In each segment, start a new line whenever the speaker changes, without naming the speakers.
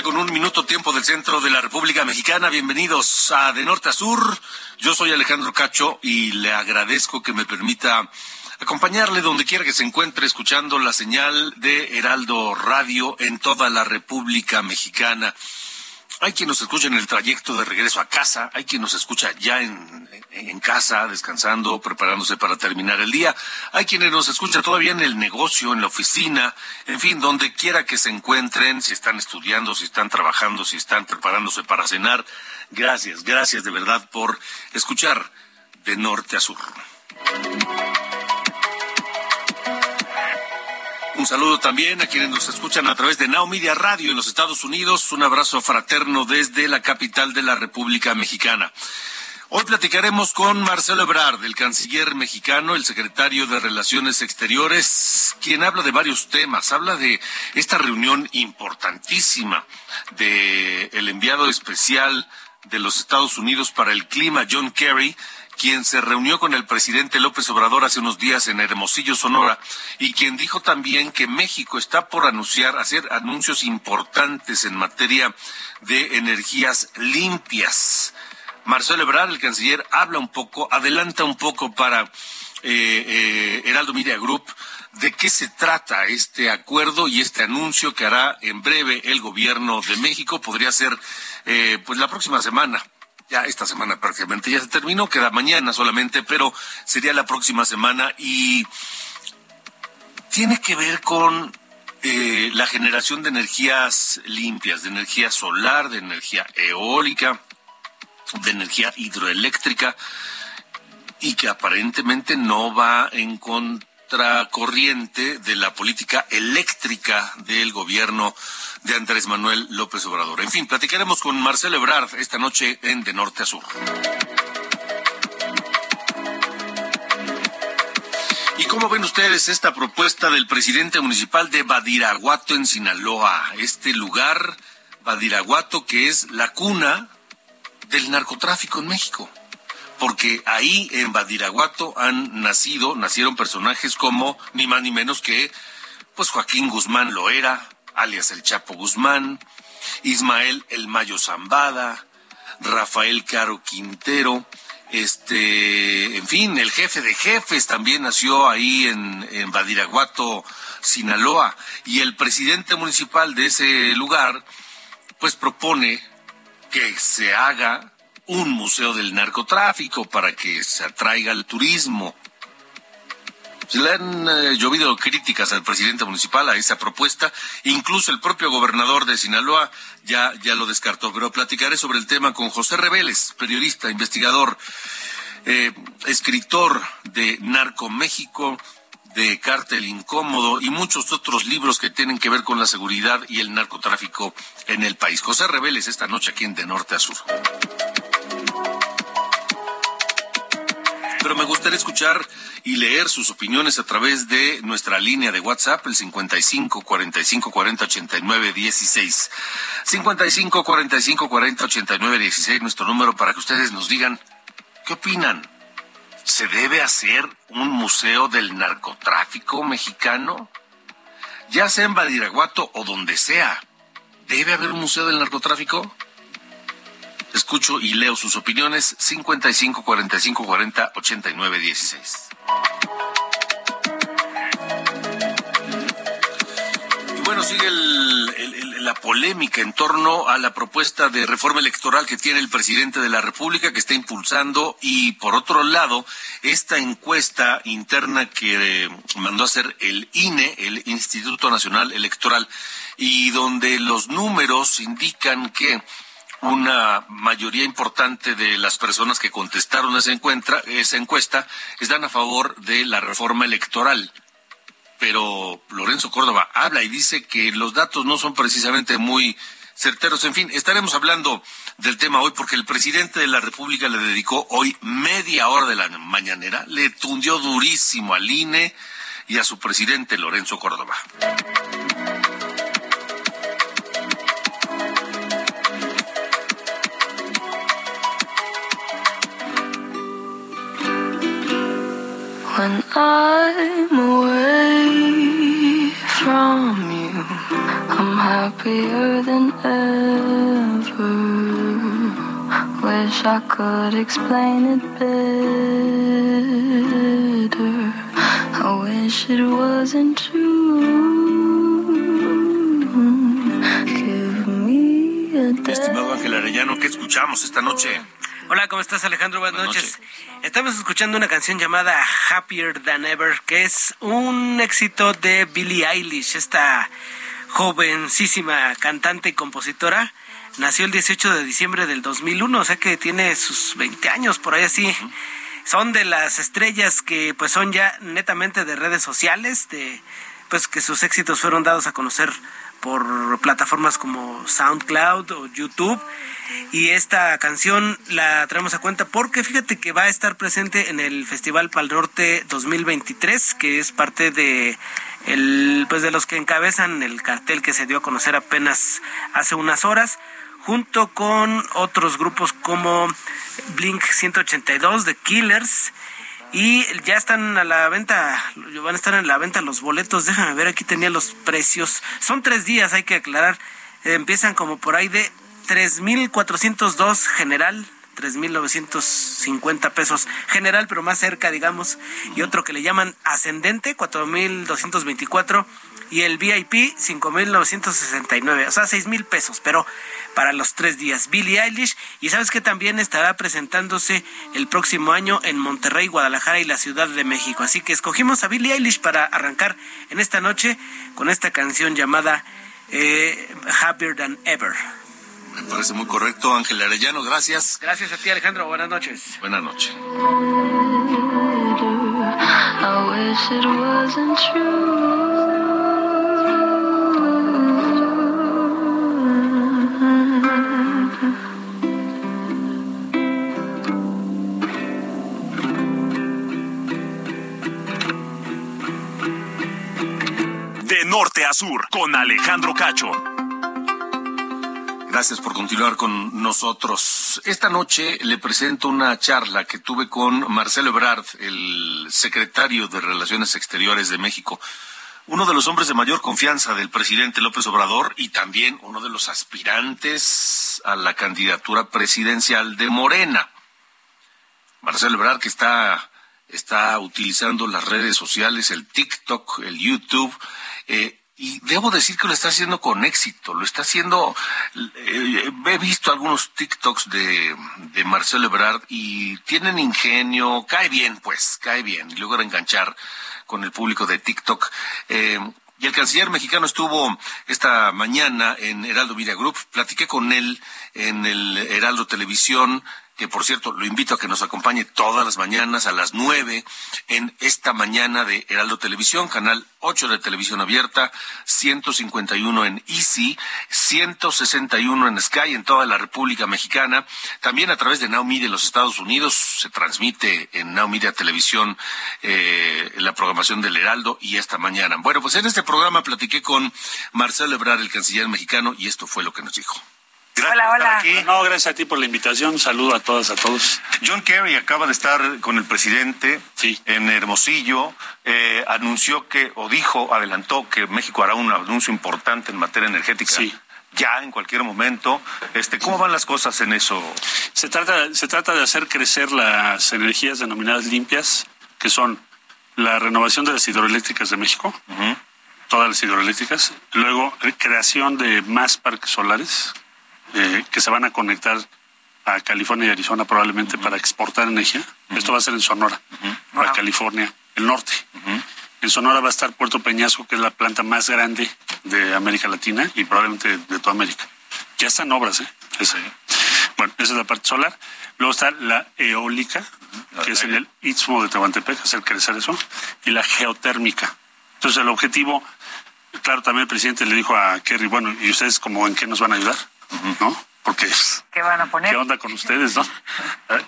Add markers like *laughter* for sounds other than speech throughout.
Con un minuto tiempo del centro de la República Mexicana. Bienvenidos a De Norte a Sur. Yo soy Alejandro Cacho y le agradezco que me permita acompañarle donde quiera que se encuentre escuchando la señal de Heraldo Radio en toda la República Mexicana. Hay quien nos escucha en el trayecto de regreso a casa, hay quien nos escucha ya en, casa, descansando, preparándose para terminar el día, hay quienes nos escuchan todavía en el negocio, en la oficina, en fin, donde quiera que se encuentren, si están estudiando, si están trabajando, si están preparándose para cenar. Gracias, gracias de verdad por escuchar de norte a sur. Un saludo también a quienes nos escuchan a través de Now Radio en los Estados Unidos. Un abrazo fraterno desde la capital de la República Mexicana. Hoy platicaremos con Marcelo Ebrard, el canciller mexicano, el secretario de Relaciones Exteriores, quien habla de varios temas. Habla de esta reunión importantísima de el enviado especial de los Estados Unidos para el clima, John Kerry, quien se reunió con el presidente López Obrador hace unos días en Hermosillo, Sonora, y quien dijo también que México está por anunciar, hacer anuncios importantes en materia de energías limpias. Marcelo Ebrard, el canciller, habla un poco, adelanta un poco para eh, eh, Heraldo Media Group de qué se trata este acuerdo y este anuncio que hará en breve el gobierno de México. Podría ser eh, pues la próxima semana ya esta semana prácticamente ya se terminó, queda mañana solamente, pero sería la próxima semana y tiene que ver con eh, la generación de energías limpias, de energía solar, de energía eólica, de energía hidroeléctrica y que aparentemente no va en contracorriente de la política eléctrica del gobierno de Andrés Manuel López Obrador. En fin, platicaremos con Marcelo Ebrard esta noche en De Norte a Sur. ¿Y cómo ven ustedes esta propuesta del presidente municipal de Badiraguato en Sinaloa? Este lugar, Badiraguato, que es la cuna del narcotráfico en México. Porque ahí en Badiraguato han nacido, nacieron personajes como ni más ni menos que pues Joaquín Guzmán Loera, alias el Chapo Guzmán, Ismael El Mayo Zambada, Rafael Caro Quintero, este, en fin, el jefe de jefes también nació ahí en, en Badiraguato, Sinaloa, y el presidente municipal de ese lugar, pues propone que se haga un museo del narcotráfico para que se atraiga el turismo. Se le han eh, llovido críticas al presidente municipal a esa propuesta, incluso el propio gobernador de Sinaloa ya, ya lo descartó, pero platicaré sobre el tema con José Reveles, periodista, investigador, eh, escritor de Narco México, de Cártel Incómodo y muchos otros libros que tienen que ver con la seguridad y el narcotráfico en el país. José Reveles esta noche aquí en De Norte a Sur. Escuchar y leer sus opiniones a través de nuestra línea de WhatsApp, el 55 45 40 89 16. 55 45 40 89 16, nuestro número para que ustedes nos digan qué opinan. ¿Se debe hacer un museo del narcotráfico mexicano? Ya sea en Badiraguato o donde sea, ¿debe haber un museo del narcotráfico? Escucho y leo sus opiniones 55 45 40 89 16. Y bueno, sigue la polémica en torno a la propuesta de reforma electoral que tiene el presidente de la República, que está impulsando, y por otro lado, esta encuesta interna que eh, mandó a hacer el INE, el Instituto Nacional Electoral, y donde los números indican que una mayoría importante de las personas que contestaron esa, esa encuesta están a favor de la reforma electoral pero Lorenzo Córdoba habla y dice que los datos no son precisamente muy certeros. En fin, estaremos hablando del tema hoy porque el presidente de la República le dedicó hoy media hora de la mañanera, le tundió durísimo al INE y a su presidente Lorenzo Córdoba. When I'm away from you, I'm happier than ever. Wish I could explain it better. I wish it wasn't true. Give me a Estimado Ángel Arellano, ¿qué escuchamos esta noche?
Hola, ¿cómo estás Alejandro? Buenas, noches. Estamos escuchando una canción llamada Happier Than Ever, que es un éxito de Billie Eilish, esta jovencísima cantante y compositora. Nació el 18 de diciembre del 2001, o sea que tiene sus 20 años, por ahí así. Son de las estrellas que pues son ya netamente de redes sociales, de pues que sus éxitos fueron dados a conocer por plataformas como SoundCloud o YouTube. Y esta canción la traemos a cuenta porque fíjate que va a estar presente en el Festival Pal Norte 2023, que es parte de el pues de los que encabezan el cartel que se dio a conocer apenas hace unas horas junto con otros grupos como Blink 182 de Killers y ya están a la venta, van a estar en la venta los boletos. Déjame ver, aquí tenía los precios. Son tres días, hay que aclarar. empiezan como por ahí de 3.402 general, 3.950 pesos general, pero más cerca, digamos. Y otro que le llaman ascendente, 4.224 y el VIP 5.969, o sea, 6.000 pesos, pero para los tres días. Billie Eilish, y sabes que también estará presentándose el próximo año en Monterrey, Guadalajara y la Ciudad de México. Así que escogimos a Billie Eilish para arrancar en esta noche con esta canción llamada eh, Happier Than Ever.
Me parece muy correcto, Ángel Arellano, gracias.
Gracias a ti, Alejandro, buenas noches.
Buenas noches.
Sur con Alejandro Cacho.
Gracias por continuar con nosotros. Esta noche le presento una charla que tuve con Marcelo Ebrard, el secretario de Relaciones Exteriores de México, uno de los hombres de mayor confianza del presidente López Obrador y también uno de los aspirantes a la candidatura presidencial de Morena. Marcelo Ebrard que está está utilizando las redes sociales, el TikTok, el YouTube, eh, y debo decir que lo está haciendo con éxito, lo está haciendo, eh, he visto algunos TikToks de, de Marcelo Ebrard y tienen ingenio, cae bien pues, cae bien, y logra enganchar con el público de TikTok. Eh, y el canciller mexicano estuvo esta mañana en Heraldo Media Group, platiqué con él en el Heraldo Televisión, que por cierto lo invito a que nos acompañe todas las mañanas a las nueve en esta mañana de Heraldo Televisión, canal 8 de televisión abierta, 151 en Easy, 161 en Sky en toda la República Mexicana, también a través de Now Media en los Estados Unidos, se transmite en Now Media Televisión eh, la programación del Heraldo y esta mañana. Bueno, pues en este programa platiqué con Marcelo Ebrard, el canciller mexicano, y esto fue lo que nos dijo.
Gracias hola, hola. Aquí. No, gracias a ti por la invitación. Saludo a todas, a todos.
John Kerry acaba de estar con el presidente
sí.
en Hermosillo. Eh, anunció que, o dijo, adelantó que México hará un anuncio importante en materia energética.
Sí
ya en cualquier momento. Este, ¿Cómo van las cosas en eso?
Se trata, se trata de hacer crecer las energías denominadas limpias, que son la renovación de las hidroeléctricas de México, todas las hidroeléctricas. Luego, creación de más parques solares eh, que se van a conectar a California y Arizona probablemente para exportar energía. Esto va a ser en Sonora, para California, el norte. En Sonora va a estar Puerto Peñasco, que es la planta más grande de América Latina y probablemente de toda América. Ya están obras, ¿eh? Bueno, esa es la parte solar. Luego está la eólica, que es en el Istmo de Tehuantepec, hacer crecer eso, y la geotérmica. Entonces el objetivo, claro, también el presidente le dijo a Kerry, bueno, ¿y ustedes como en qué nos van a ayudar? ¿No? Porque
¿Qué van a poner?
¿Qué onda con ustedes, no?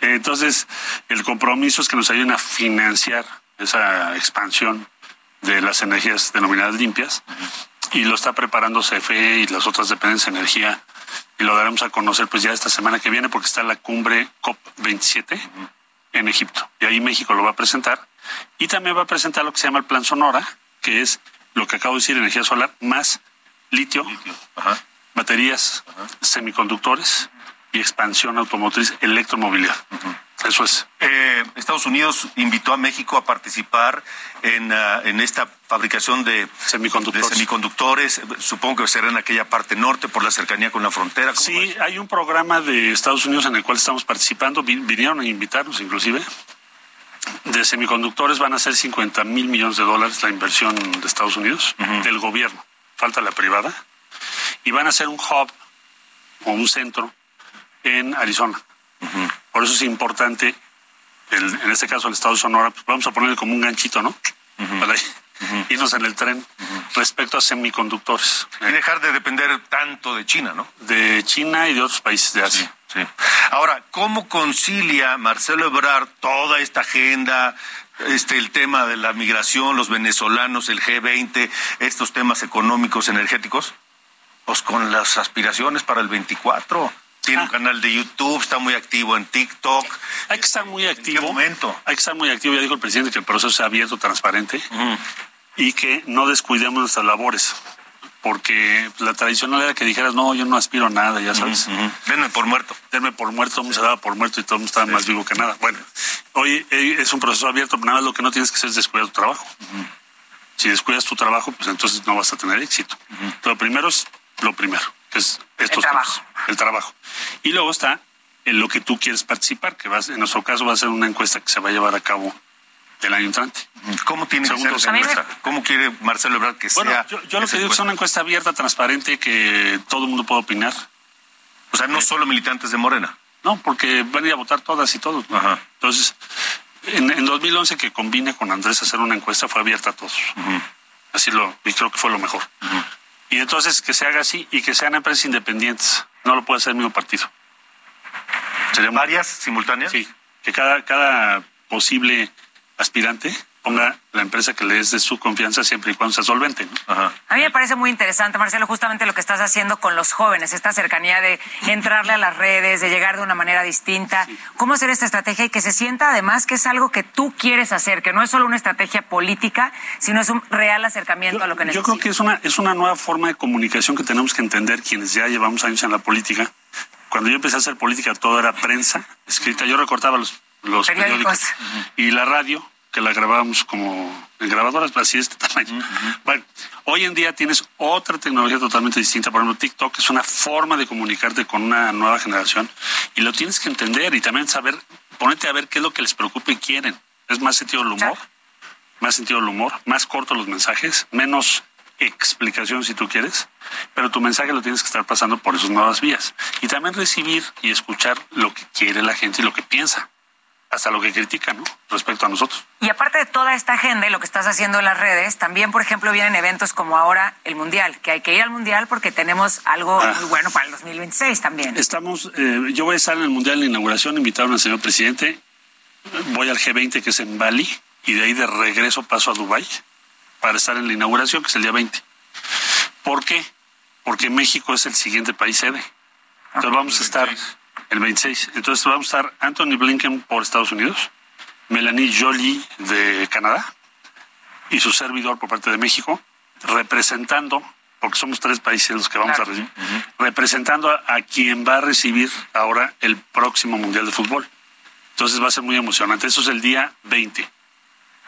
Entonces, el compromiso es que nos ayuden a financiar esa expansión de las energías denominadas limpias y lo está preparando CFE y las otras dependencias de energía y lo daremos a conocer pues ya esta semana que viene porque está la cumbre COP27 en Egipto y ahí México lo va a presentar y también va a presentar lo que se llama el Plan Sonora, que es lo que acabo de decir, energía solar más litio, baterías, semiconductores y expansión automotriz, electromovilidad. Eso es.
Eh, Estados Unidos invitó a México a participar en, ah, en esta fabricación de
semiconductores.
de semiconductores. Supongo que será en aquella parte norte por la cercanía con la frontera.
Sí, hay un programa de Estados Unidos en el cual estamos participando. Vinieron a invitarnos inclusive. De semiconductores van a ser 50 mil millones de dólares la inversión de Estados Unidos, del gobierno. Falta la privada. Y van a ser un hub o un centro en Arizona. Por eso es importante, en este caso el estado de Sonora, pues vamos a ponerle como un ganchito, ¿no? Para irnos en el tren respecto a semiconductores.
Y dejar de depender tanto de China, ¿no?
De China y de otros países de Asia.
Sí. Ahora, ¿cómo concilia Marcelo Ebrard toda esta agenda, este el tema de la migración, los venezolanos, el G20, estos temas económicos, energéticos, pues con las aspiraciones para el 24? Tiene un ah. canal de YouTube, está muy activo en TikTok.
Hay que estar muy activo.
¿En qué momento?
Hay que estar muy activo. Ya dijo el presidente que el proceso sea abierto, transparente y que no descuidemos nuestras labores. Porque la tradicional era que dijeras, no, yo no aspiro a nada, ya sabes.
Denme por muerto.
Denme por muerto, todo se daba por muerto y todo el mundo estaba más vivo que nada. Bueno, hoy es un proceso abierto, nada más lo que no tienes que hacer es descuidar tu trabajo. Si descuidas tu trabajo, pues entonces no vas a tener éxito. Lo primero es lo primero, que es estos
el trabajo.
el trabajo. Y luego está en lo que tú quieres participar, que vas, en nuestro caso va a ser una encuesta que se va a llevar a cabo el año entrante.
¿Cómo tiene que ser esa encuesta? ¿Cómo quiere Marcelo Ebrard que sea?
Yo, yo lo que digo es una encuesta abierta, transparente, que todo el mundo pueda opinar.
O sea, no solo militantes de Morena.
No, porque van a ir a votar todas y todos. Entonces, en, en, 2011 que combine con Andrés hacer una encuesta fue abierta a todos. Así lo, y creo que fue lo mejor. Y entonces que se haga así y que sean empresas independientes. No lo puede hacer el mismo partido.
¿Serían varias simultáneas?
Sí, que cada, cada posible aspirante ponga la empresa que le es de su confianza siempre y cuando sea solvente.
A mí me parece muy interesante, Marcelo, justamente lo que estás haciendo con los jóvenes, esta cercanía de entrarle a las redes, de llegar de una manera distinta. ¿Cómo hacer esta estrategia y que se sienta además que es algo que tú quieres hacer, que no es solo una estrategia política, sino es un real acercamiento a lo que necesitas?
Yo creo que es una, es una nueva forma de comunicación que tenemos que entender quienes ya llevamos años en la política. Cuando yo empecé a hacer política, todo era prensa escrita. Yo recortaba los, los periódicos y la radio que la grabábamos como en grabadoras así de este *laughs* tamaño. Bueno, hoy en día tienes otra tecnología totalmente distinta. Por ejemplo, TikTok es una forma de comunicarte con una nueva generación y lo tienes que entender y también saber, ponerte a ver qué es lo que les preocupa y quieren. Es más sentido del humor, más sentido del humor, más cortos los mensajes, menos explicación si tú quieres, pero tu mensaje lo tienes que estar pasando por esas nuevas vías. Y también recibir y escuchar lo que quiere la gente y lo que piensa hasta lo que critican, ¿no? Respecto a nosotros.
Y aparte de toda esta agenda y lo que estás haciendo en las redes, también, por ejemplo, vienen eventos como ahora el Mundial, que hay que ir al Mundial porque tenemos algo ah. muy bueno para el 2026 también.
Estamos, eh, yo voy a estar en el Mundial de inauguración, invitaron al señor presidente, voy al G20 que es en Bali y de ahí de regreso paso a Dubái para estar en la inauguración que es el día 20. ¿Por qué? Porque México es el siguiente país sede. Entonces vamos a estar el 26. Entonces vamos a estar Anthony Blinken por Estados Unidos, Melanie Jolie de Canadá y su servidor por parte de México, representando, porque somos tres países los que vamos a recibir, representando a, quien va a recibir ahora el próximo Mundial de Fútbol. Entonces va a ser muy emocionante. Eso es el día 20.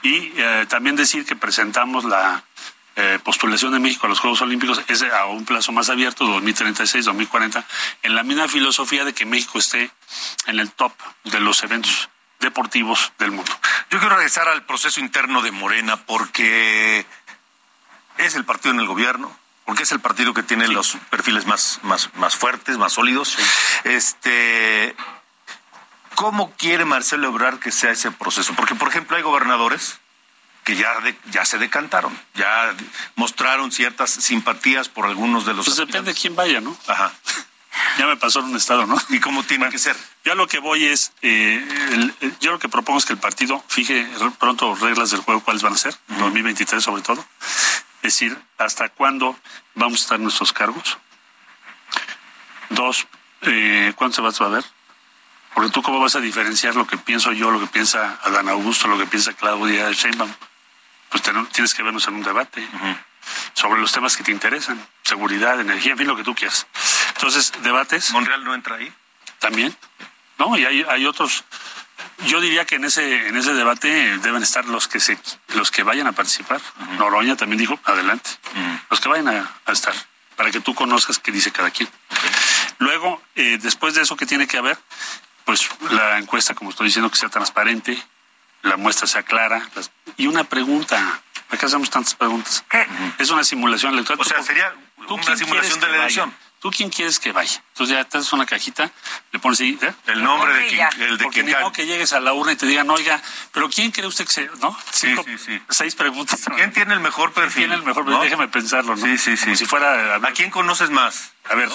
Y eh, también decir que presentamos la eh, postulación de México a los Juegos Olímpicos es a un plazo más abierto, 2036, 2040, en la misma filosofía de que México esté en el top de los eventos deportivos del mundo.
Yo quiero regresar al proceso interno de Morena porque es el partido en el gobierno, porque es el partido que tiene los perfiles más, más, más fuertes, más sólidos. Este, ¿Cómo quiere Marcelo Ebrard que sea ese proceso? Porque, por ejemplo, hay gobernadores que ya, ya se decantaron, ya mostraron ciertas simpatías por algunos de los...
Pues depende de quién vaya, ¿no? Ajá. ya me pasó en un estado, ¿no?
¿Y cómo tiene que ser?
Ya lo que voy es, eh, yo lo que propongo es que el partido fije pronto reglas del juego, cuáles van a ser, 2023 sobre todo. Es decir, hasta cuándo vamos a estar en nuestros cargos. Dos, eh, ¿cuánto se va a ver? Porque tú cómo vas a diferenciar lo que pienso yo, lo que piensa Adán Augusto, lo que piensa Claudia Sheinbaum pues tienes que vernos en un debate sobre los temas que te interesan, seguridad, energía, en fin, lo que tú quieras. Entonces, debates.
¿Monreal no entra ahí?
También. No, y hay, hay otros. Yo diría que en ese en ese debate deben estar los que se los que vayan a participar. Noroña también dijo, adelante. Los que vayan a, estar para que tú conozcas qué dice cada quien. Luego, eh, después de eso que tiene que haber, pues la encuesta, como estoy diciendo, que sea transparente, la muestra sea clara. Y una pregunta. ¿Para qué hacemos tantas preguntas? Es una simulación electoral.
O sea, sería una simulación de la elección.
¿Tú quién quieres que vaya? Entonces ya te haces una cajita, le pones ahí ¿eh?
el nombre de quien, el de
Porque
quien
no que llegues a la urna y te digan, oiga, pero ¿quién cree usted que se...? ¿No?
sí, sí, sí.
Seis preguntas.
¿Quién tiene el mejor perfil?
¿Quién tiene el mejor perfil? Déjame pensarlo, ¿no?
Sí, sí, sí.
Como si fuera...
A, quién conoces más?
A ver,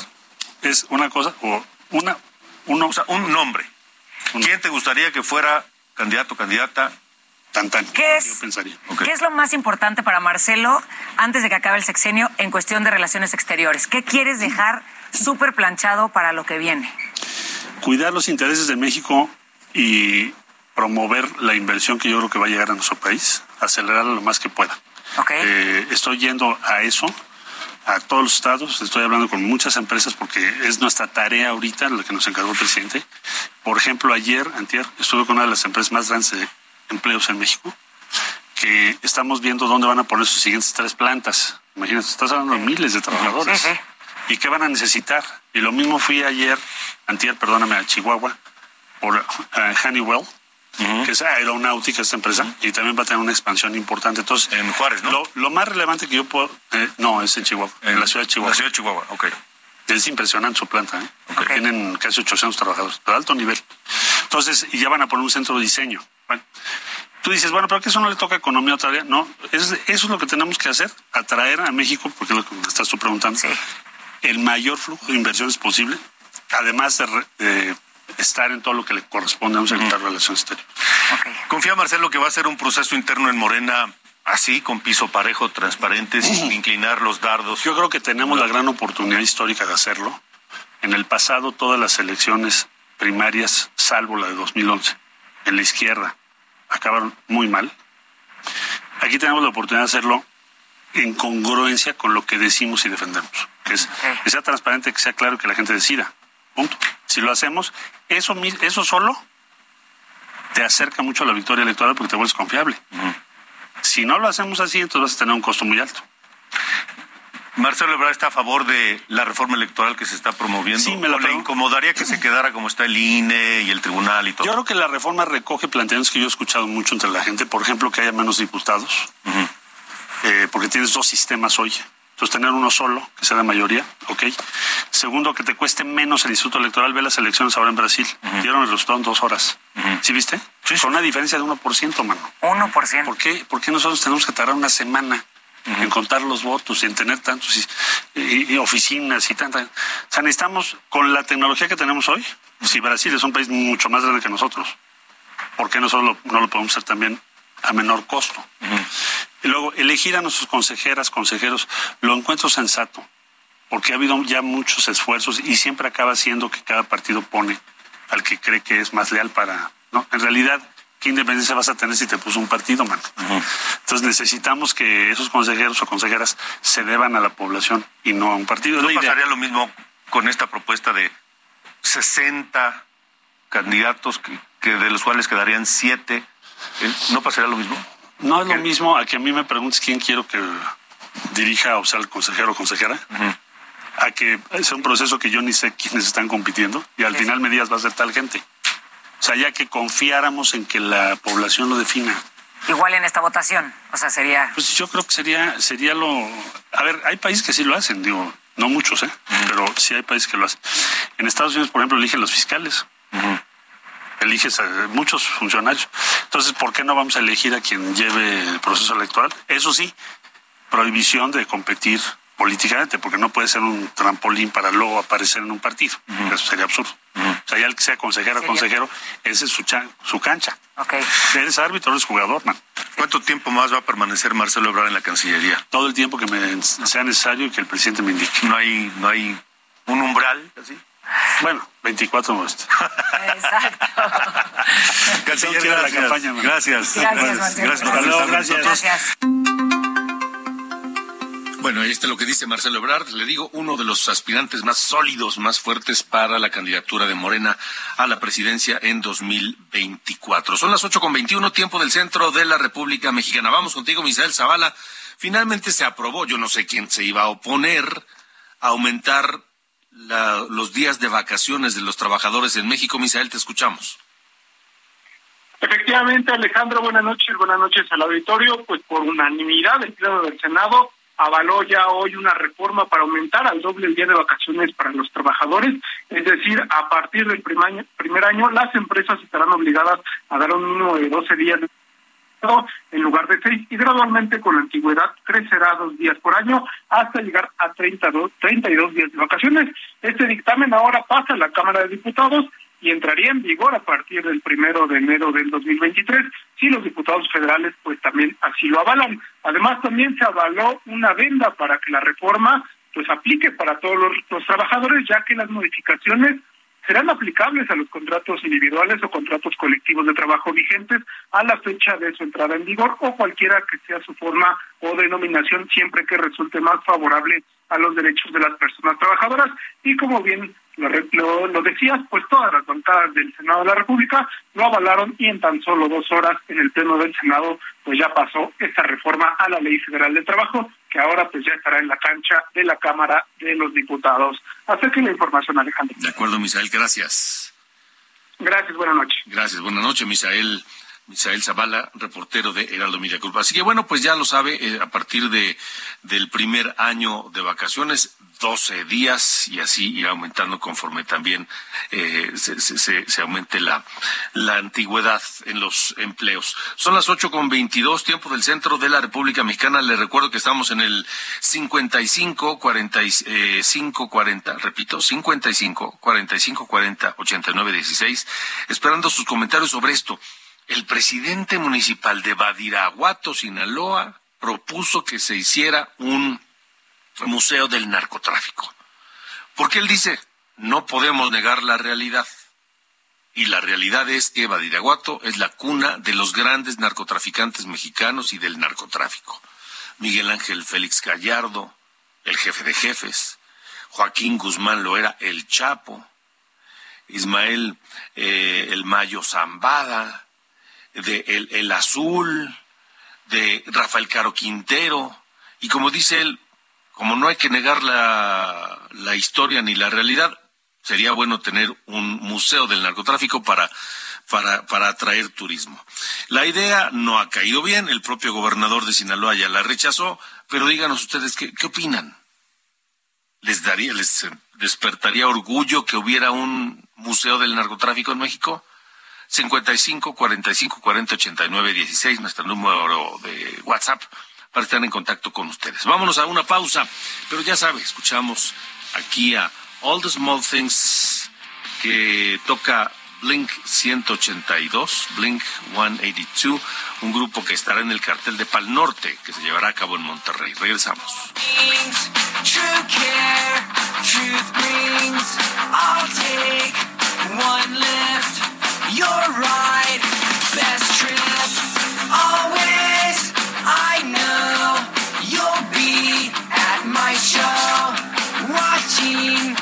es una cosa o una...
Uno, o sea, un nombre. ¿Quién te gustaría que fuera candidato, candidata
¿Qué es, ¿Qué es lo más importante para Marcelo antes de que acabe el sexenio en cuestión de relaciones exteriores? ¿Qué quieres dejar súper planchado para lo que viene?
Cuidar los intereses de México y promover la inversión que yo creo que va a llegar a nuestro país, acelerarla lo más que pueda. Eh, estoy yendo a eso, a todos los estados, estoy hablando con muchas empresas porque es nuestra tarea ahorita, lo que nos encargó el presidente. Por ejemplo, ayer, antier, estuve con una de las empresas más grandes de empleos en México, que estamos viendo dónde van a poner sus siguientes tres plantas. Imagínate, estás hablando de miles de trabajadores. ¿Y qué van a necesitar? Y lo mismo fui ayer, antier, perdóname, a Chihuahua, por uh, Honeywell, que es aeronáutica esta empresa, y también va a tener una expansión importante. Entonces,
en Juárez, ¿no?
Lo, más relevante que yo puedo... Eh, no, es en Chihuahua, en, la ciudad de Chihuahua.
La ciudad de Chihuahua, ok.
Es impresionante su planta, ¿eh? Tienen casi 800 trabajadores, de alto nivel. Entonces, y ya van a poner un centro de diseño. Bueno, tú dices, bueno, pero que eso no le toca economía otra vez. No, eso es lo que tenemos que hacer, atraer a México, porque es lo que estás tú preguntando, el mayor flujo de inversiones posible, además de, estar en todo lo que le corresponde a un sector de relaciones exteriores.
¿Confía Marcelo que va a ser un proceso interno en Morena así, con piso parejo, transparente, sin inclinar los dardos?
Yo creo que tenemos la gran oportunidad histórica de hacerlo. En el pasado, todas las elecciones primarias, salvo la de 2011, en la izquierda, acabaron muy mal. Aquí tenemos la oportunidad de hacerlo en congruencia con lo que decimos y defendemos, que es que sea transparente, que sea claro, que la gente decida. Punto. Si lo hacemos, eso, eso solo te acerca mucho a la victoria electoral porque te vuelves confiable. Si no lo hacemos así, entonces vas a tener un costo muy alto.
Marcelo Ebrard está a favor de la reforma electoral que se está promoviendo.
Sí, me lo
le incomodaría que se quedara como está el INE y el tribunal y todo.
Yo creo que la reforma recoge planteamientos que yo he escuchado mucho entre la gente. Por ejemplo, que haya menos diputados, eh, porque tienes dos sistemas hoy. Entonces, tener uno solo, que sea de mayoría, ok. Segundo, que te cueste menos el Instituto Electoral. Ve las elecciones ahora en Brasil. Dieron el resultado en dos horas. ¿Sí viste? Sí, Con una diferencia de 1%, mano.
1%.
¿Por qué? ¿Por qué nosotros tenemos que tardar una semana en contar los votos, en tener tantos y, oficinas y tantas. O sea, necesitamos, con la tecnología que tenemos hoy, si Brasil es un país mucho más grande que nosotros, ¿por qué nosotros no lo podemos hacer también a menor costo? Y luego, elegir a nuestros consejeras, consejeros, lo encuentro sensato, porque ha habido ya muchos esfuerzos y siempre acaba siendo que cada partido pone al que cree que es más leal para... ¿no? En realidad, ¿qué independencia vas a tener si te puso un partido, man? Entonces necesitamos que esos consejeros o consejeras se deban a la población y no a un partido.
¿No pasaría lo mismo con esta propuesta de 60 candidatos que, de los cuales quedarían 7? ¿No pasaría lo mismo?
No es lo mismo a que a mí me preguntes quién quiero que dirija o sea el consejero o consejera, a que sea un proceso que yo ni sé quiénes están compitiendo y al final me digas va a ser tal gente. O sea, ya que confiáramos en que la población lo defina.
Igual en esta votación, o sea, sería...
Pues yo creo que sería, sería lo... A ver, hay países que sí lo hacen, digo, no muchos, ¿eh? Pero sí hay países que lo hacen. En Estados Unidos, por ejemplo, eligen los fiscales. Eliges a muchos funcionarios. Entonces, ¿por qué no vamos a elegir a quien lleve el proceso electoral? Eso sí, prohibición de competir políticamente, porque no puede ser un trampolín para luego aparecer en un partido. Eso sería absurdo. O sea, ya el que sea consejero o consejero, ese es su, su cancha.
Okay.
Eres árbitro, eres jugador, man.
¿Cuánto tiempo más va a permanecer Marcelo Ebrard en la Cancillería?
Todo el tiempo que me sea necesario y que el presidente me indique.
No hay, no hay un umbral, así.
Bueno, 24 más. *laughs*
Exacto. *laughs*
Canciller, gracias. La campaña,
gracias. Gracias,
Gracias,
gracias.
gracias.
gracias.
Bueno, ahí está lo que dice Marcelo Ebrard. Le digo, uno de los aspirantes más sólidos, más fuertes para la candidatura de Morena a la presidencia en 2024. Son las ocho con veintiuno, tiempo del centro de la República Mexicana. Vamos contigo, Misael Zavala. Finalmente se aprobó, yo no sé quién se iba a oponer, a aumentar los días de vacaciones de los trabajadores en México. Misael, te escuchamos.
Efectivamente, Alejandro, buenas noches, buenas noches al auditorio. Pues por unanimidad del Pleno del Senado avaló ya hoy una reforma para aumentar al doble el día de vacaciones para los trabajadores, es decir, a partir del primer año, las empresas estarán obligadas a dar un mínimo de 12 días en lugar de seis y gradualmente con la antigüedad crecerá dos días por año hasta llegar a 32, 32 días de vacaciones. Este dictamen ahora pasa a la Cámara de Diputados y entraría en vigor a partir del primero de enero del 2023 si los diputados federales pues también así lo avalan. Además también se avaló una venda para que la reforma pues aplique para todos los, trabajadores ya que las modificaciones serán aplicables a los contratos individuales o contratos colectivos de trabajo vigentes a la fecha de su entrada en vigor o cualquiera que sea su forma o denominación siempre que resulte más favorable a los derechos de las personas trabajadoras. Y como bien lo, lo, decías, pues todas las bancadas del Senado de la República lo avalaron y en tan solo dos horas en el Pleno del Senado pues ya pasó esta reforma a la Ley Federal de Trabajo que ahora pues ya estará en la cancha de la Cámara de los Diputados. que la información, Alejandro.
De acuerdo, Misael, gracias.
Gracias, buenas noches.
Gracias, buenas noches, Misael. Misael Zavala, reportero de Heraldo Media Group. Así que bueno, pues ya lo sabe, eh, a partir de del primer año de vacaciones, 12 días y así ir aumentando conforme también eh, se, se, se, aumente la, la antigüedad en los empleos. Son las ocho con veintidós, tiempo del centro de la República Mexicana. Le recuerdo que estamos en el 55 45 40, repito, 55 45 40 89 16, esperando sus comentarios sobre esto. El presidente municipal de Badiraguato, Sinaloa, propuso que se hiciera un museo del narcotráfico. Porque él dice, no podemos negar la realidad. Y la realidad es que Badiraguato es la cuna de los grandes narcotraficantes mexicanos y del narcotráfico. Miguel Ángel Félix Gallardo, el jefe de jefes. Joaquín Guzmán lo era el Chapo. Ismael eh, el Mayo Zambada, de el, Azul, de Rafael Caro Quintero, y como dice él, como no hay que negar la, la historia ni la realidad, sería bueno tener un museo del narcotráfico para, para, para atraer turismo. La idea no ha caído bien, el propio gobernador de Sinaloa ya la rechazó, pero díganos ustedes qué, qué opinan. ¿Les daría, les despertaría orgullo que hubiera un museo del narcotráfico en México? 55 45 40 89 16, nuestro número de WhatsApp para estar en contacto con ustedes. Vámonos a una pausa, pero ya sabe, escuchamos aquí a All the Small Things que toca Blink 182, Blink 182, un grupo que estará en el cartel de Pal Norte que se llevará a cabo en Monterrey. Regresamos. You're right, best trip. Always, I know you'll be at my show. Watching,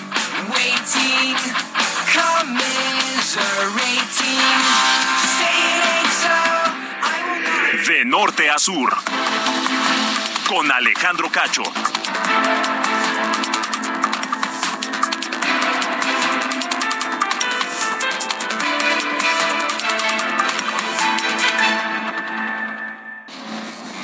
waiting, commiserating. Say it ain't so.
De norte a sur. con Alejandro Cacho.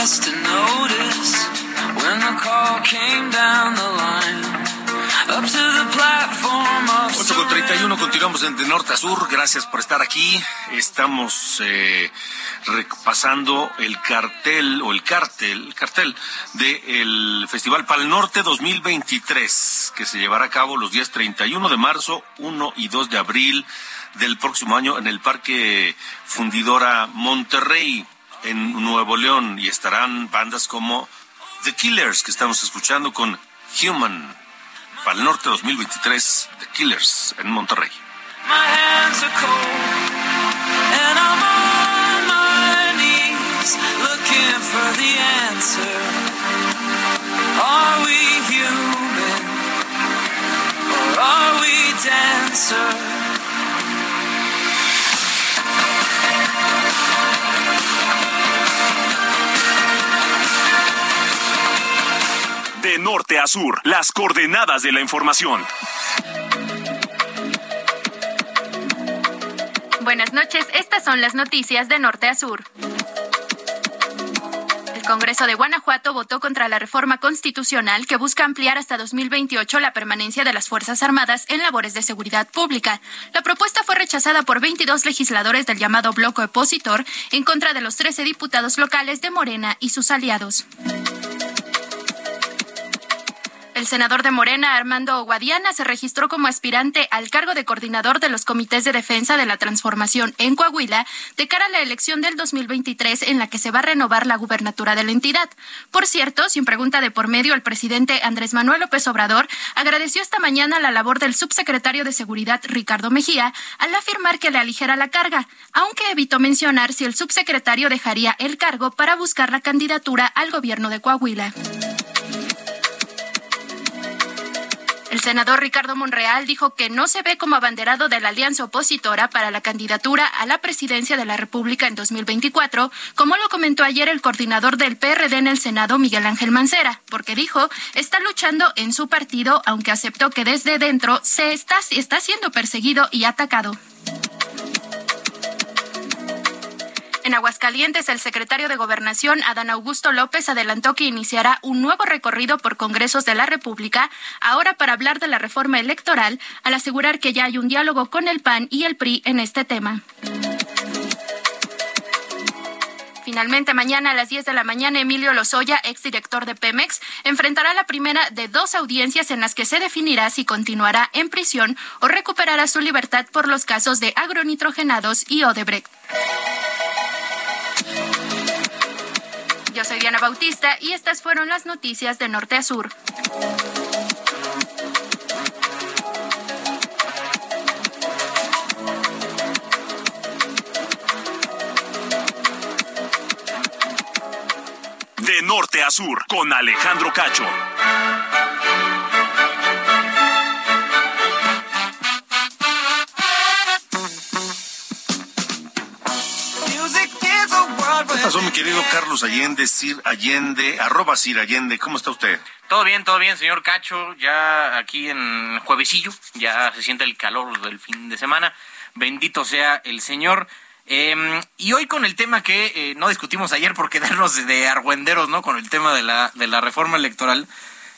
Best to notice when the call came down the line. Up to the platform of
8 con 31, continuamos de norte a sur. Gracias por estar aquí. Estamos eh, repasando el cartel o el cartel, el cartel del Festival Pal Norte 2023, que se llevará a cabo los días 31 de marzo, 1 y 2 de abril del próximo año en el Parque Fundidora Monterrey, en Nuevo León. Y estarán bandas como The Killers, que estamos escuchando con Human. Pal Norte 2023, The Killers en Monterrey.
are cold, and
norte a sur, las coordenadas de la información.
Buenas noches, estas son las noticias de norte a sur. El Congreso de Guanajuato votó contra la reforma constitucional que busca ampliar hasta 2028 la permanencia de las Fuerzas Armadas en labores de seguridad pública. La propuesta fue rechazada por 22 legisladores del llamado bloque opositor en contra de los 13 diputados locales de Morena y sus aliados. El senador de Morena, Armando Guadiana, se registró como aspirante al cargo de coordinador de los comités de defensa de la transformación en Coahuila de cara a la elección del 2023 en la que se va a renovar la gubernatura de la entidad. Por cierto, sin pregunta de por medio, el presidente Andrés Manuel López Obrador agradeció esta mañana la labor del subsecretario de Seguridad, Ricardo Mejía, al afirmar que le aligera la carga, aunque evitó mencionar si el subsecretario dejaría el cargo para buscar la candidatura al gobierno de Coahuila. El senador Ricardo Monreal dijo que no se ve como abanderado de la alianza opositora para la candidatura a la presidencia de la República en 2024, como lo comentó ayer el coordinador del PRD en el Senado, Miguel Ángel Mancera, porque dijo está luchando en su partido, aunque aceptó que desde dentro se está, está siendo perseguido y atacado. En Aguascalientes, el secretario de Gobernación, Adán Augusto López, adelantó que iniciará un nuevo recorrido por congresos de la República, ahora para hablar de la reforma electoral, al asegurar que ya hay un diálogo con el PAN y el PRI en este tema. Finalmente, mañana a las 10 de la mañana, Emilio Lozoya, exdirector de Pemex, enfrentará la primera de dos audiencias en las que se definirá si continuará en prisión o recuperará su libertad por los casos de agronitrogenados y Odebrecht. Yo soy Diana Bautista y estas fueron las noticias de Norte a Sur.
De norte a sur, con Alejandro Cacho.
¿Qué pasó, mi querido Carlos Allende, Sir Allende, arroba Sir Allende? ¿Cómo está usted?
Todo bien, todo bien, señor Cacho. Ya aquí en Juevesillo, ya se siente el calor del fin de semana. Bendito sea el Señor. Em, y hoy con el tema que eh, no discutimos ayer por quedarnos *laughs* de argüenderos, ¿no? Con el tema de la, de la reforma electoral.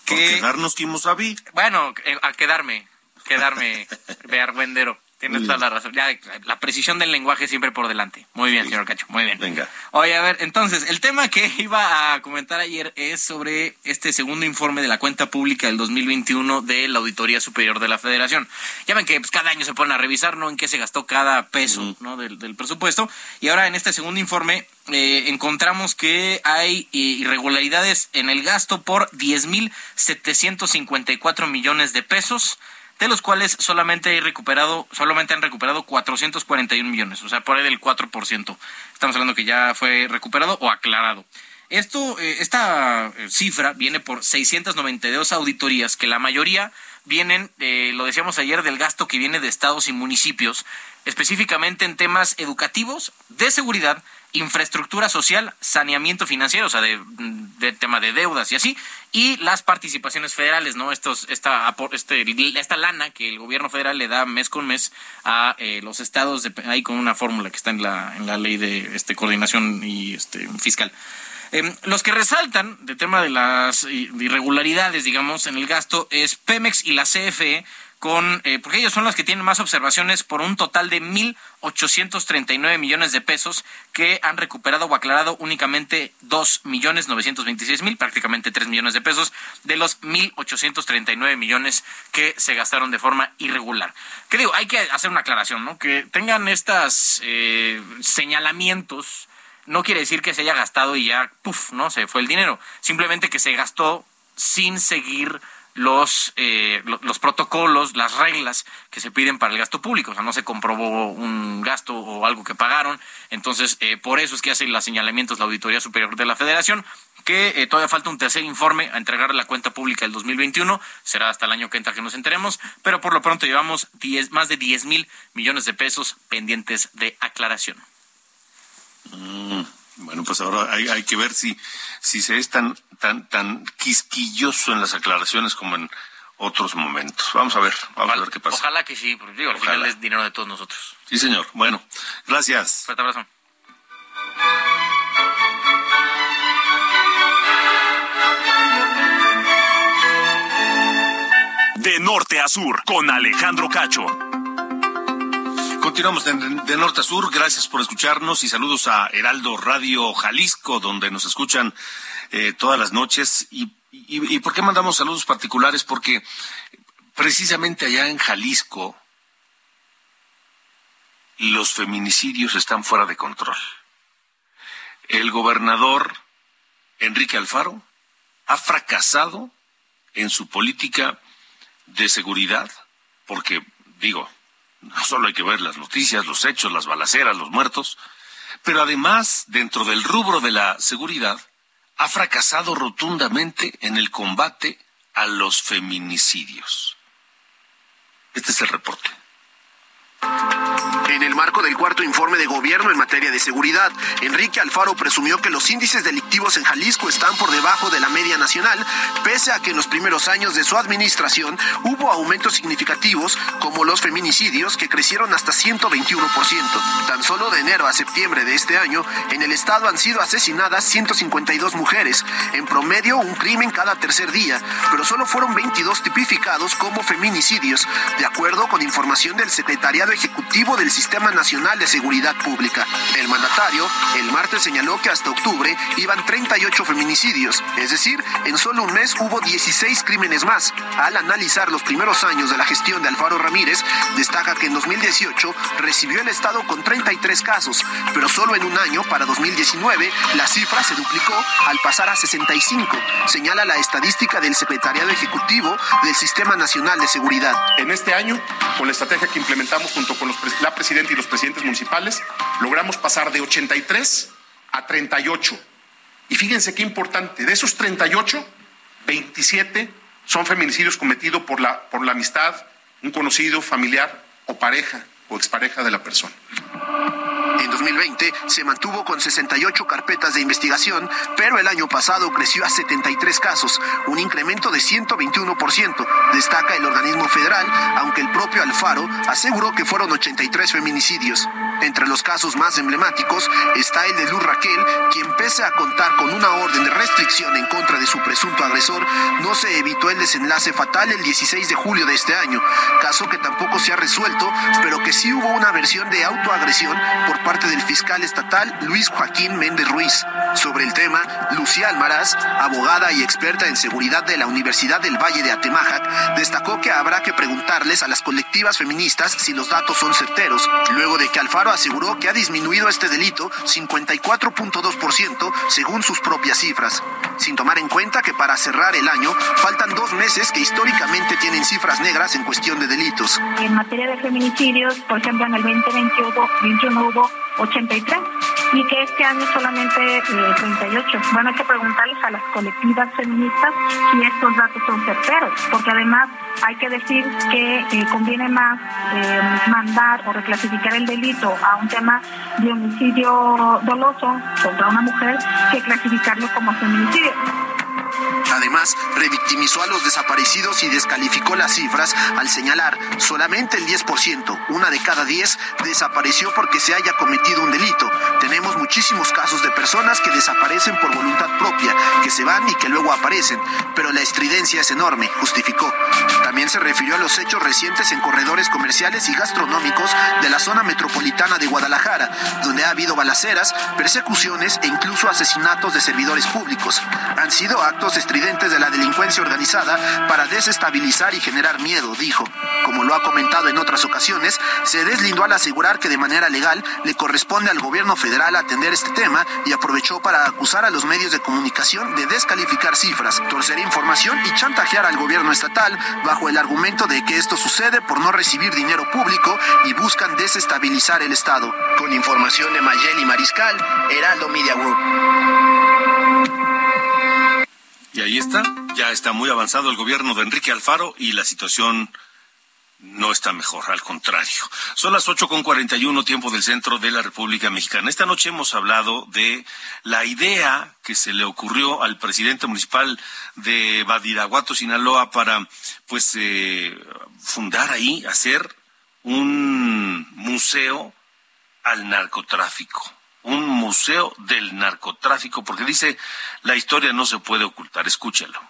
Que, por quedarnos, Kimosabi.
Bueno, eh, a quedarme, quedarme de argüendero. Tienes toda la razón. Ya, la precisión del lenguaje siempre por delante. Muy bien, señor Cacho. Muy bien.
Venga.
Oye, a ver, entonces, el tema que *laughs* iba a comentar ayer es sobre este segundo informe de la cuenta pública del 2021 de la Auditoría Superior de la Federación. Ya ven que pues, cada año se ponen a revisar, ¿no? En qué se gastó cada peso, ¿no? Del, del, presupuesto. Y ahora en este segundo informe eh, encontramos que hay eh, irregularidades en el gasto por 10.754 millones de pesos de los cuales solamente hay recuperado, solamente han recuperado 441 millones, o sea, por ahí del 4%. Estamos hablando que ya fue recuperado o aclarado. Esto, eh, esta eh, cifra viene por 692 auditorías, que la mayoría vienen, eh, lo decíamos ayer, del gasto que viene de estados y municipios, específicamente en temas educativos, de seguridad infraestructura social, saneamiento financiero, o sea, de, tema de deudas y así, y las participaciones federales, ¿no? Estos, esta, este, esta lana que el gobierno federal le da mes con mes a eh, los estados, de, ahí con una fórmula que está en la, en la ley de este, coordinación y este, fiscal. Em, los que resaltan de tema de las irregularidades, digamos, en el gasto es Pemex y la CFE, con, eh, porque ellos son los que tienen más observaciones por un total de 1.839 millones de pesos que han recuperado o aclarado únicamente 2 millones 926 mil, prácticamente 3 millones de pesos de los 1.839 millones que se gastaron de forma irregular. ¿Qué digo? Hay que hacer una aclaración, ¿no? Que tengan estos eh, señalamientos no quiere decir que se haya gastado y ya, puff, ¿no? Se fue el dinero. Simplemente que se gastó sin seguir los, eh, los protocolos, las reglas que se piden para el gasto público. O sea, no se comprobó un gasto o algo que pagaron. Entonces, eh, por eso es que hace los señalamientos la Auditoría Superior de la Federación, que eh, todavía falta un tercer informe a entregar la cuenta pública del 2021. Será hasta el año que entra que nos enteremos. Pero por lo pronto llevamos más de 10 mil millones de pesos pendientes de aclaración.
Mm. Bueno, pues ahora hay, hay que ver si, si se es tan, tan, tan quisquilloso en las aclaraciones como en otros momentos. Vamos a ver, vamos a ver qué pasa.
Ojalá que sí, porque digo, al final es dinero de todos nosotros.
Sí, señor. Bueno, gracias.
Fuerte abrazo.
De norte a sur, con Alejandro Cacho.
Continuamos de, norte a sur. Gracias por escucharnos y saludos a Heraldo Radio Jalisco, donde nos escuchan eh, todas las noches. Y, y, por qué mandamos saludos particulares? Porque precisamente allá en Jalisco los feminicidios están fuera de control. El gobernador Enrique Alfaro ha fracasado en su política de seguridad, porque digo, no solo hay que ver las noticias, los hechos, las balaceras, los muertos, pero además, dentro del rubro de la seguridad, ha fracasado rotundamente en el combate a los feminicidios. Este es el reporte.
En el marco del cuarto informe de gobierno en materia de seguridad, Enrique Alfaro presumió que los índices delictivos en Jalisco están por debajo de la media nacional, pese a que en los primeros años de su administración hubo aumentos significativos como los feminicidios que crecieron hasta 121%. Tan solo de enero a septiembre de este año, en el estado han sido asesinadas 152 mujeres, en promedio un crimen cada tercer día, pero solo fueron 22 tipificados como feminicidios, de acuerdo con información del Secretariado Ejecutivo del Sistema Nacional de Seguridad Pública. El mandatario el martes señaló que hasta octubre iban 38 feminicidios, es decir, en solo un mes hubo 16 crímenes más. Al analizar los primeros años de la gestión de Alfaro Ramírez, destaca que en 2018 recibió el Estado con 33 casos, pero solo en un año, para 2019, la cifra se duplicó al pasar a 65, señala la estadística del Secretariado Ejecutivo del Sistema Nacional de Seguridad.
En este año, con la estrategia que implementamos junto con la presidenta y los presidentes municipales, logramos pasar de 83 a 38. Y fíjense qué importante, de esos 38, 27 son feminicidios cometidos por la, por la amistad, un conocido, familiar o pareja o expareja de la persona.
En 2020 se mantuvo con 68 carpetas de investigación, pero el año pasado creció a 73 casos, un incremento de 121%, destaca el organismo federal, aunque el propio Alfaro aseguró que fueron 83 feminicidios. Entre los casos más emblemáticos está el de Luz Raquel, quien pese a contar con una orden de restricción en contra de su presunto agresor, no se evitó el desenlace fatal el 16 de julio de este año, caso que tampoco se ha resuelto, pero que sí hubo una versión de autoagresión por parte del fiscal estatal Luis Joaquín Méndez Ruiz. Sobre el tema, Lucía Almaraz, abogada y experta en seguridad de la Universidad del Valle de Atemajac, destacó que habrá que preguntarles a las colectivas feministas si los datos son certeros, luego de que Alfaro aseguró que ha disminuido este delito 54.2% según sus propias cifras, sin tomar en cuenta que para cerrar el año faltan dos meses que históricamente tienen cifras negras en cuestión de delitos.
En materia de feminicidios, por ejemplo, en el 2021 hubo 83 y que este año solamente 38. Eh, bueno, hay que preguntarles a las colectivas feministas si estos datos son certeros, porque además hay que decir que eh, conviene más eh, mandar o reclasificar el delito a un tema de homicidio doloso contra una mujer que clasificarlo como feminicidio.
Además, revictimizó a los desaparecidos y descalificó las cifras al señalar solamente el 10%, una de cada 10, desapareció porque se haya cometido un delito. Tenemos muchísimos casos de personas que desaparecen por voluntad propia, que se van y que luego aparecen, pero la estridencia es enorme, justificó. También se refirió a los hechos recientes en corredores comerciales y gastronómicos de la zona metropolitana de Guadalajara, donde ha habido balaceras, persecuciones e incluso asesinatos de servidores públicos. Han sido actos estridentes de la delincuencia organizada para desestabilizar y generar miedo, dijo. Como lo ha comentado en otras ocasiones, se deslindó al asegurar que de manera legal le corresponde al gobierno federal atender este tema y aprovechó para acusar a los medios de comunicación de descalificar cifras, torcer información y chantajear al gobierno estatal bajo el argumento de que esto sucede por no recibir dinero público y buscan desestabilizar el Estado. Con información de Mayeli Mariscal, Heraldo Media Group.
Y ahí está, ya está muy avanzado el gobierno de Enrique Alfaro y la situación no está mejor, al contrario. Son las ocho con cuarenta y uno tiempo del centro de la República Mexicana. Esta noche hemos hablado de la idea que se le ocurrió al presidente municipal de Badiraguato, Sinaloa, para pues eh, fundar ahí, hacer un museo al narcotráfico un museo del narcotráfico, porque dice, la historia no se puede ocultar, escúchalo.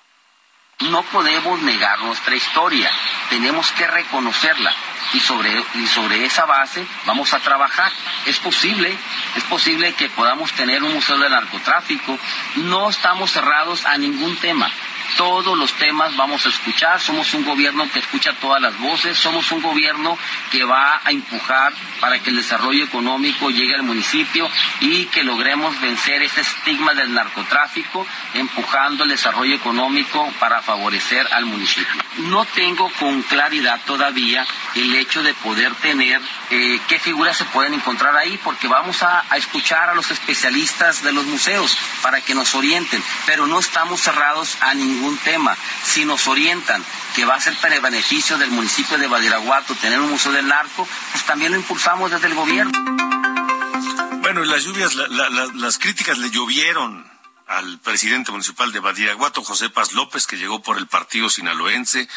No podemos negar nuestra historia, tenemos que reconocerla. Y sobre, y sobre esa base vamos a trabajar. Es posible, es posible que podamos tener un museo del narcotráfico, no estamos cerrados a ningún tema todos los temas vamos a escuchar, somos un gobierno que escucha todas las voces, somos un gobierno que va a empujar para que el desarrollo económico llegue al municipio y que logremos vencer ese estigma del narcotráfico, empujando el desarrollo económico para favorecer al municipio. No tengo con claridad todavía el hecho de poder tener eh, qué figuras se pueden encontrar ahí, porque vamos a, escuchar a los especialistas de los museos para que nos orienten, pero no estamos cerrados a ningún tema. Si nos orientan que va a ser para el beneficio del municipio de Badiraguato tener un museo del narco, pues también lo impulsamos desde el gobierno.
Bueno, las lluvias, las críticas le llovieron al presidente municipal de Badiraguato, José Paz López, que llegó por el partido sinaloense,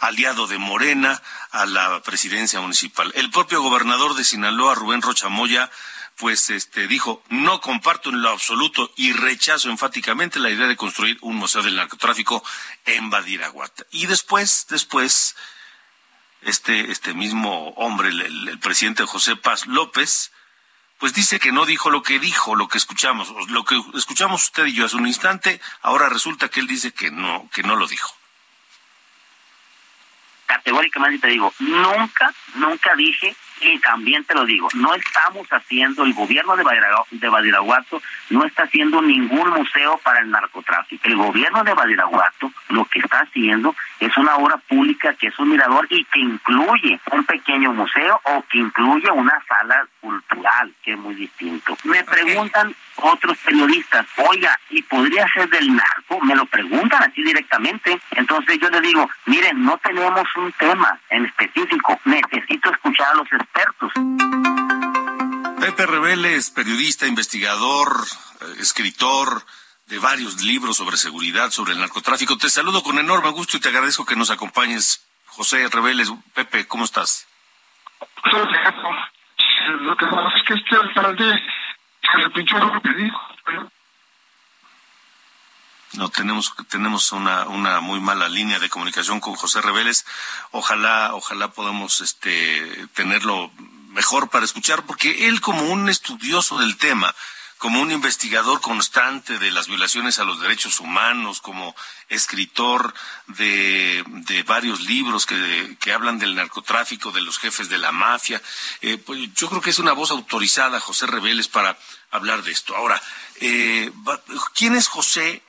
aliado de Morena a la presidencia municipal. El propio gobernador de Sinaloa, Rubén Rochamoya, pues este dijo no comparto en lo absoluto y rechazo enfáticamente la idea de construir un museo del narcotráfico en Badiraguata. Y después, después, este, este mismo hombre, el, el presidente José Paz López, pues dice que no dijo lo que dijo, lo que escuchamos, lo que escuchamos usted y yo hace un instante, ahora resulta que él dice que no, que no lo dijo.
Categóricamente te digo, nunca, nunca dije y también te lo digo, no estamos haciendo, el gobierno de Badiraguato no está haciendo ningún museo para el narcotráfico. El gobierno de Badiraguato lo que está haciendo es una obra pública que es un mirador y que incluye un pequeño museo o que incluye una sala cultural, que es muy distinto. Me preguntan otros periodistas, oiga, ¿y podría ser del narco? Me lo preguntan así directamente. Entonces yo les digo, miren, no tenemos un tema en específico, necesito escuchar a los expertos.
Pepe Reveles, periodista, investigador, eh, escritor de varios libros sobre seguridad, sobre el narcotráfico. Te saludo con enorme gusto y te agradezco que nos acompañes. José Reveles, Pepe, ¿cómo estás?
Lo que pasa es que este alcalde se que dijo.
No, tenemos, tenemos una, una muy mala línea de comunicación con José Reveles. Ojalá, ojalá podamos este, tenerlo mejor para escuchar, porque él como un estudioso del tema, como un investigador constante de las violaciones a los derechos humanos, como escritor de, de varios libros que, que, hablan del narcotráfico, de los jefes de la mafia, eh, pues yo creo que es una voz autorizada, José Reveles, para hablar de esto. Ahora, eh, ¿quién es José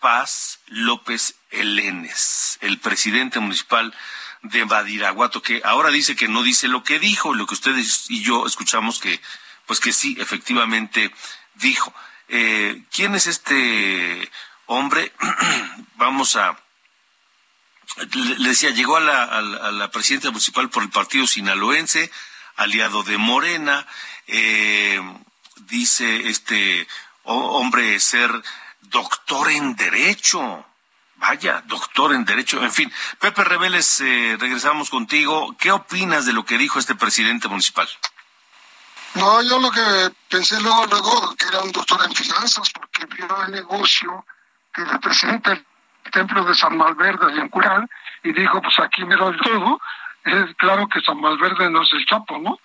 Paz López Elenes, el presidente municipal de Badiraguato, que ahora dice que no dice lo que dijo, lo que ustedes y yo escuchamos que, pues que sí, efectivamente dijo. Eh, ¿Quién es este hombre? *clears throat* Vamos a, le decía, llegó a la, a la, presidenta municipal por el partido sinaloense, aliado de Morena, eh, dice este hombre ser doctor en Derecho. Vaya, doctor en Derecho. En fin, Pepe Reveles, eh, regresamos contigo. ¿Qué opinas de lo que dijo este presidente municipal?
No, yo lo que pensé luego, luego, que era un doctor en finanzas, porque vio el negocio que representa el templo de San Malverde en Curán, y dijo, pues aquí me lo todo. Es claro que San Malverde no es el Chapo, ¿no?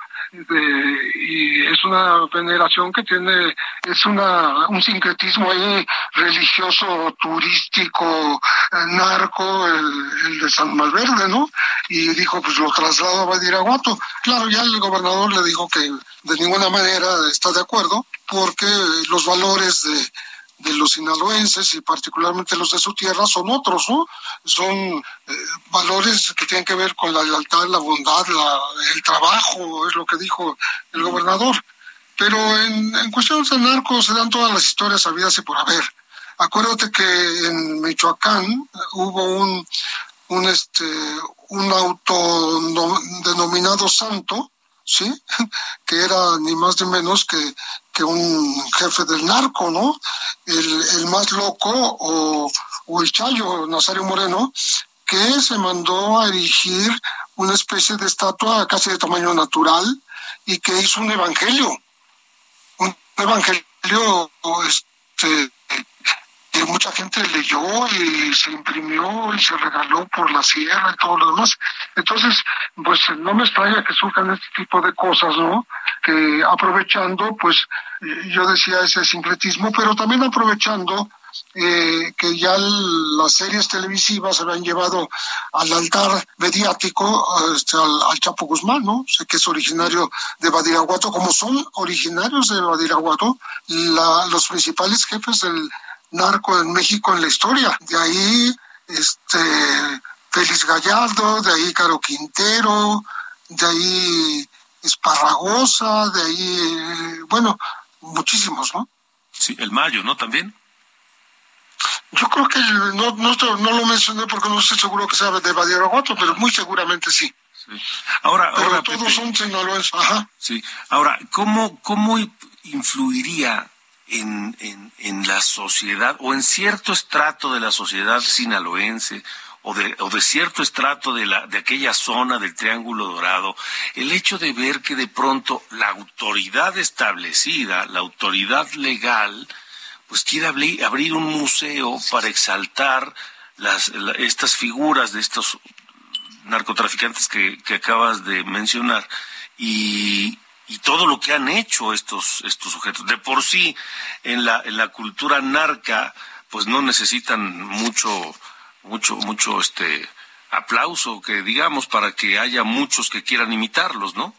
y es una veneración que tiene, es una, un sincretismo ahí religioso, turístico, eh, narco, el, de San Malverde, ¿no? Y dijo, pues lo traslado a Badiraguato. Claro, ya el gobernador le dijo que de ninguna manera está de acuerdo, porque los valores de de los sinaloenses y particularmente los de su tierra son otros, ¿no? Son eh, valores que tienen que ver con la lealtad, la bondad, el trabajo, es lo que dijo el gobernador. Pero en, cuestiones de narcos se dan todas las historias habidas y por haber. Acuérdate que en Michoacán hubo un, un, este, un auto denominado santo, ¿sí? Que era ni más ni menos que que un jefe del narco, ¿no? El, el más loco o, o el Chayo, Nazario Moreno, que se mandó a erigir una especie de estatua casi de tamaño natural y que hizo un evangelio, un evangelio este, mucha gente leyó y se imprimió y se regaló por la sierra y todo lo demás. Entonces, pues no me extraña que surjan este tipo de cosas, ¿no? Que aprovechando, pues yo decía ese sincretismo, pero también aprovechando eh, que ya las series televisivas habían llevado al altar mediático este, al, Chapo Guzmán, ¿no? Sé que es originario de Badiraguato, como son originarios de Badiraguato la, los principales jefes del narco en México en la historia. De ahí, este, Félix Gallardo, de ahí Caro Quintero, de ahí Esparragosa, de ahí, bueno, muchísimos, ¿no?
Sí, el Mayo, ¿no? También.
Yo creo que no, no, lo mencioné porque no estoy seguro que sea de Badiraguato, pero muy seguramente sí. sí.
Ahora,
pero
ahora,
todos son sinaloenses. Ajá.
Sí. Ahora, ¿cómo, cómo influiría en, en, en, la sociedad o en cierto estrato de la sociedad sinaloense o de, o de cierto estrato de, la, de aquella zona del Triángulo Dorado, el hecho de ver que de pronto la autoridad establecida, la autoridad legal, pues quiere abrir, abrir un museo para exaltar las, estas figuras de estos narcotraficantes que, que acabas de mencionar y, y todo lo que han hecho estos, estos sujetos. De por sí, en la, en la cultura narca, pues no necesitan mucho, mucho, mucho este aplauso, que digamos, para que haya muchos que quieran imitarlos, ¿no?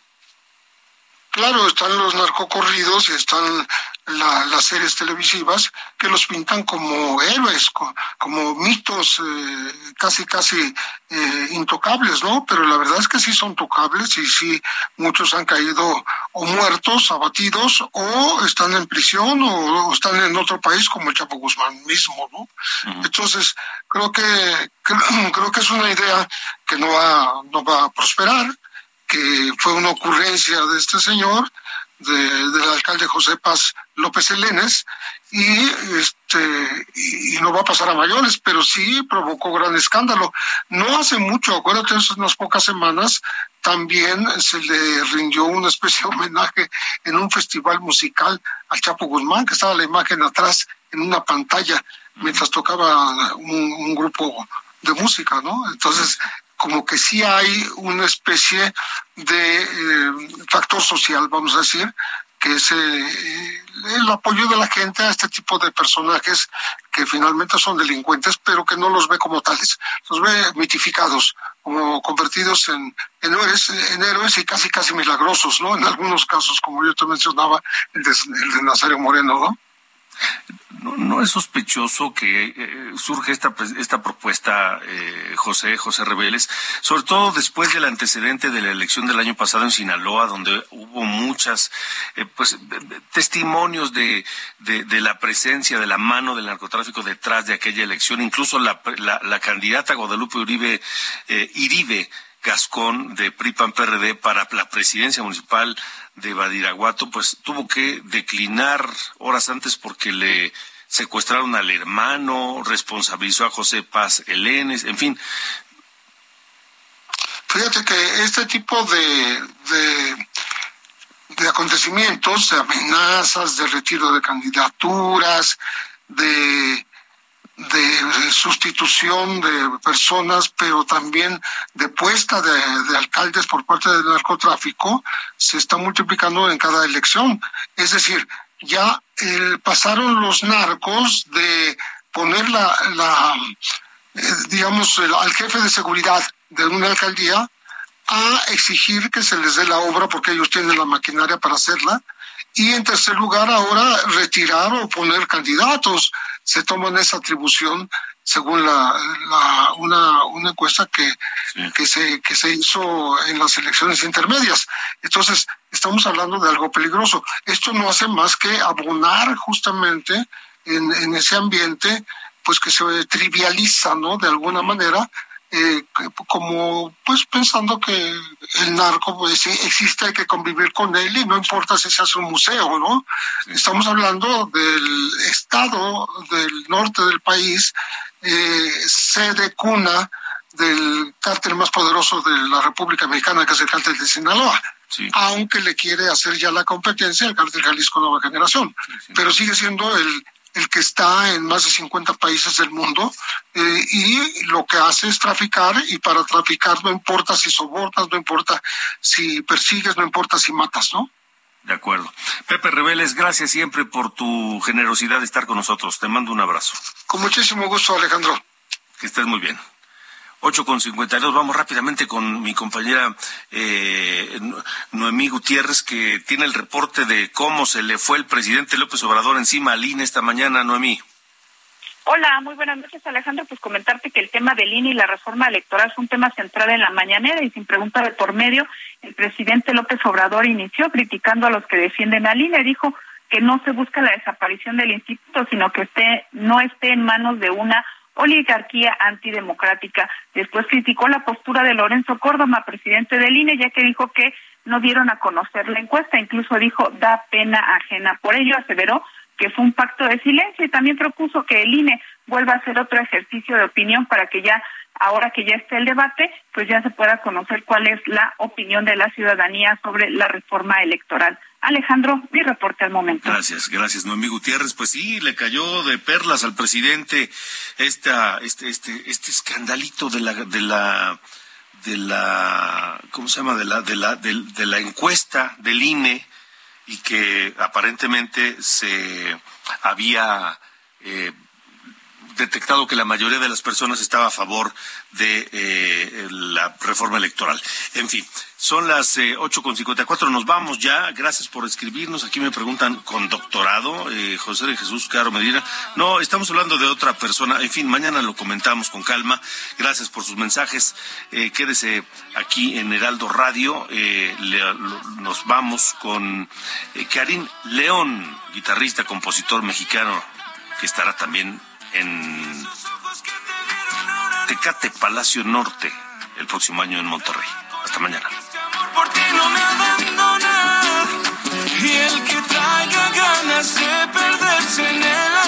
Claro, están los narcocorridos, están las series televisivas que los pintan como héroes, como mitos eh, casi, casi eh, intocables, ¿no? Pero la verdad es que sí son tocables y sí muchos han caído o muertos, abatidos, o están en prisión o, están en otro país como el Chapo Guzmán mismo, ¿no? Entonces, creo que, *clears throat* creo que es una idea que no va, no va a prosperar que fue una ocurrencia de este señor del alcalde José Paz López Elenes y este y, no va a pasar a mayores, pero sí provocó gran escándalo. No hace mucho, acuérdate, hace unas pocas semanas también se le rindió una especie de homenaje en un festival musical al Chapo Guzmán, que estaba la imagen atrás en una pantalla mientras tocaba un, grupo de música, ¿no? Entonces, como que sí hay una especie de eh, factor social, vamos a decir, que es eh, el apoyo de la gente a este tipo de personajes que finalmente son delincuentes, pero que no los ve como tales, los ve mitificados, como convertidos en, en, héroes, en héroes y casi casi milagrosos, ¿no? En algunos casos, como yo te mencionaba, el de, el de Nazario Moreno, ¿no?
No, es sospechoso que eh, surge esta, esta propuesta, eh, José, José Rebeles, sobre todo después del antecedente de la elección del año pasado en Sinaloa, donde hubo muchas, eh, pues, testimonios de, de, la presencia, de la mano del narcotráfico detrás de aquella elección, incluso la, la, la candidata Guadalupe Uribe, Iribe, Gascón de PRIPAN PRD para la presidencia municipal de Badiraguato, pues tuvo que declinar horas antes porque le secuestraron al hermano, responsabilizó a José Paz Elenes, en fin.
Fíjate que este tipo de, de, de acontecimientos, de amenazas, de retiro de candidaturas, de de sustitución de personas, pero también de puesta de, alcaldes por parte del narcotráfico, se está multiplicando en cada elección. Es decir, ya eh, pasaron los narcos de poner la, eh, digamos, al jefe de seguridad de una alcaldía a exigir que se les dé la obra porque ellos tienen la maquinaria para hacerla. Y en tercer lugar, ahora retirar o poner candidatos se toman esa atribución según la, la una, una encuesta que, que, se, que se hizo en las elecciones intermedias. Entonces, estamos hablando de algo peligroso. Esto no hace más que abonar justamente en, en ese ambiente, pues que se trivializa, ¿no? De alguna manera, eh, como pues pensando que el narco pues existe, hay que convivir con él y no importa si se hace un museo, ¿no? Estamos hablando del estado del norte del país, eh, sede cuna del cártel más poderoso de la República Mexicana, que es el cártel de Sinaloa. Aunque le quiere hacer ya la competencia el cártel Jalisco Nueva Generación, pero sigue siendo el el que está en más de 50 países del mundo eh, y lo que hace es traficar y para traficar no importa si sobornas, no importa si persigues, no importa si matas, ¿no?
De acuerdo. Pepe Rebeles, gracias siempre por tu generosidad de estar con nosotros. Te mando un abrazo.
Con muchísimo gusto, Alejandro.
Que estés muy bien. 8 con 52. Vamos rápidamente con mi compañera eh, Noemí Gutiérrez, que tiene el reporte de cómo se le fue el presidente López Obrador encima al INE esta mañana. Noemí.
Hola, muy buenas noches, Alejandro. Pues comentarte que el tema del INE y la reforma electoral es un tema central en la mañanera y sin pregunta de por medio, el presidente López Obrador inició criticando a los que defienden al INE. Dijo que no se busca la desaparición del instituto, sino que esté, no esté en manos de una oligarquía antidemocrática. Después criticó la postura de Lorenzo Córdoba, presidente del INE, ya que dijo que no dieron a conocer la encuesta, incluso dijo da pena ajena. Por ello aseveró que fue un pacto de silencio y también propuso que el INE vuelva a hacer otro ejercicio de opinión para que ya, ahora que ya esté el debate, pues ya se pueda conocer cuál es la opinión de la ciudadanía sobre la reforma electoral. Alejandro, mi reporte al momento.
Gracias, gracias, Noemí Gutiérrez. Pues sí, le cayó de perlas al presidente esta, este, este, este escandalito de la, de la, de la, ¿cómo se llama? De la, de la, de, la encuesta del INE y que aparentemente se había eh, detectado que la mayoría de las personas estaba a favor de eh, la reforma electoral. En fin, son las eh, ocho con cincuenta cuatro. Nos vamos ya. Gracias por escribirnos. Aquí me preguntan con doctorado, eh, José de Jesús Caro Medina. No, estamos hablando de otra persona. En fin, mañana lo comentamos con calma. Gracias por sus mensajes. Eh, quédese aquí en Heraldo Radio. Eh, nos vamos con Karim León, guitarrista, compositor mexicano, que estará también en Tecate Palacio Norte el próximo año en Monterrey. Hasta mañana.
Y el que traiga ganas de perderse en el
amor.